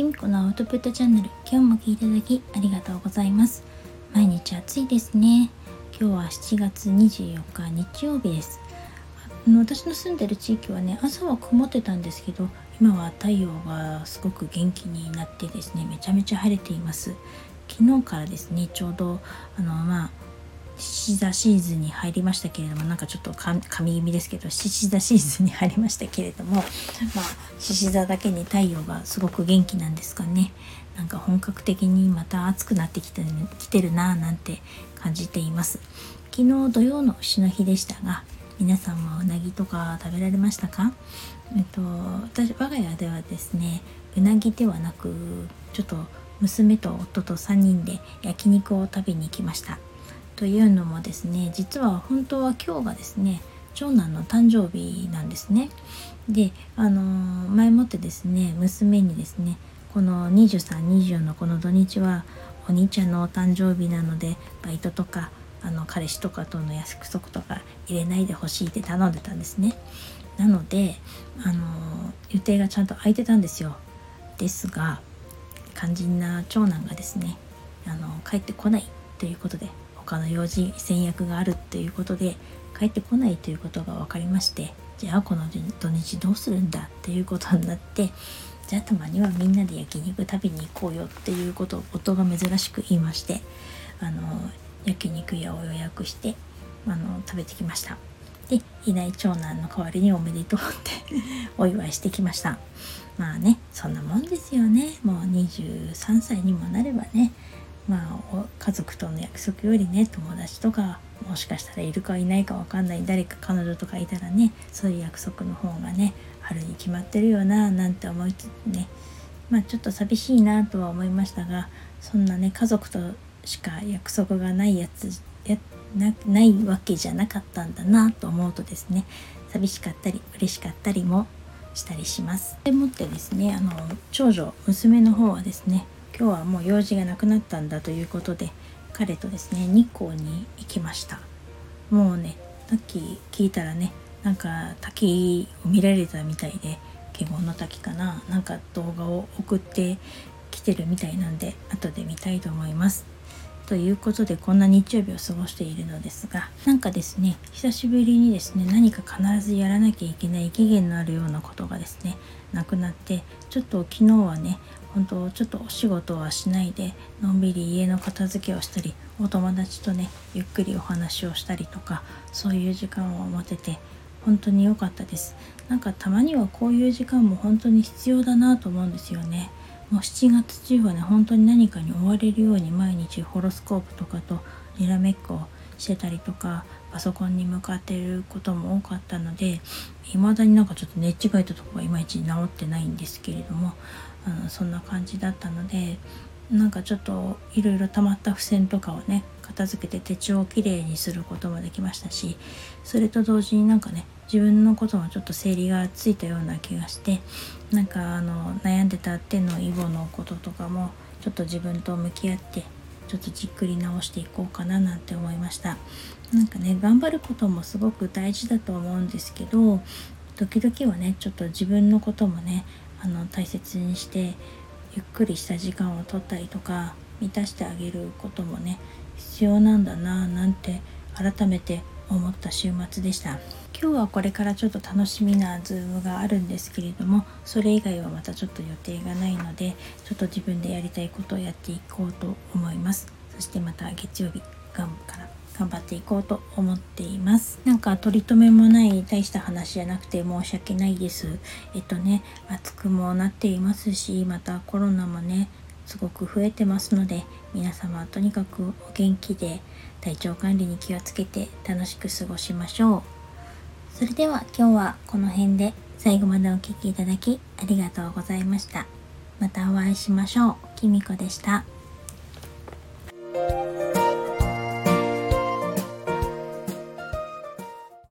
きみこのアウトプットチャンネル今日も聞いていただきありがとうございます。毎日暑いですね。今日は7月24日日曜日です。あの私の住んでる地域はね朝は曇ってたんですけど今は太陽がすごく元気になってですねめちゃめちゃ晴れています。昨日からですねちょうどあのまあ獅子座シーズンに入りましたけれどもなんかちょっと神気味ですけど獅子座シーズンに入りましたけれどもまあ獅子座だけに太陽がすごく元気なんですかね。なんか本格的にまた暑くなってきてきてるなぁなんて感じています。昨日土曜の牛の日でしたが皆さんもうなぎとか食べられましたか？えっと私我が家ではですねうなぎではなくちょっと娘と夫と3人で焼肉を食べに行きました。というのもですね実は本当は今日がですね長男の誕生日なんですね。であの前もってですね娘にですねこの2324のこの土日はお兄ちゃんのお誕生日なのでバイトとかあの彼氏とかとの約束とか入れないでほしいって頼んでたんですね。なのであの予定がちゃんと空いてたんですよ。ですが肝心な長男がですねあの帰ってこないということで他の用事戦略があるということで帰ってこないということが分かりましてじゃあこの土日どうするんだっていうことになってじゃあたまにはみんなで焼肉食べに行こうよっていうことを夫が珍しく言いましてあの焼肉屋を予約してあの食べてきました。でいない長男の代わりにおめでとうってお祝いしてきました。まあねそんなもんですよね。もう23歳にもなればねまあ家族との約束よりね友達とかもしかしたらいるかいないか分かんない誰か彼女とかいたらねそういう約束の方がね春に決まってるよななんて思いつつねまあちょっと寂しいなとは思いましたがそんなね家族としか約束がないやつやなないわけじゃなかったんだなと思うとですね寂しかったり嬉しかったりもしたりします。でもってですねあの長女娘の方はですね今日はもう用事がなくなったんだということで彼とですね日光に行きました。もうねさっき聞いたらねなんか滝を見られたみたいで華厳の滝かななんか動画を送ってきてるみたいなんで後で見たいと思います。ということでこんな日曜日を過ごしているのですがなんかですね久しぶりにですね何か必ずやらなきゃいけない期限のあるようなことがですねなくなってちょっと昨日はね本当ちょっとお仕事はしないでのんびり家の片付けをしたりお友達とねゆっくりお話をしたりとかそういう時間を持てて本当に良かったです。なんかたまにはこういう時間も本当に必要だなと思うんですよね。もう7月中はね本当に何かに追われるように毎日ホロスコープとかとにらめっこしてたりとかパソコンに向かってることも多かったので未だになんかちょっと寝違えたとこがいまいち治ってないんですけれどもあのそんな感じだったのでなんかちょっといろいろ溜まった付箋とかをね片付けて手帳をきれいにすることもできましたしそれと同時になんかね自分のこともちょっと整理がついたような気がしてなんかあの悩んでた手のイボのこととかもちょっと自分と向き合ってちょっとじっくり直していこうかななんて思いました。なんかね頑張ることもすごく大事だと思うんですけど時々はねちょっと自分のこともねあの大切にしてゆっくりした時間を取ったりとか満たしてあげることもね必要なんだななんて改めて思った週末でした。今日はこれからちょっと楽しみなズームがあるんですけれどもそれ以外はまたちょっと予定がないのでちょっと自分でやりたいことをやっていこうと思います。そしてまた月曜日がんから頑張っていこうと思っています。なんか取り留めもない大した話じゃなくて申し訳ないです。えっとね暑くもなっていますしまたコロナもねすごく増えてますので皆様とにかくお元気で体調管理に気をつけて楽しく過ごしましょう。それでは今日はこの辺で最後までお聴きいただきありがとうございました。またお会いしましょう。きみこでした。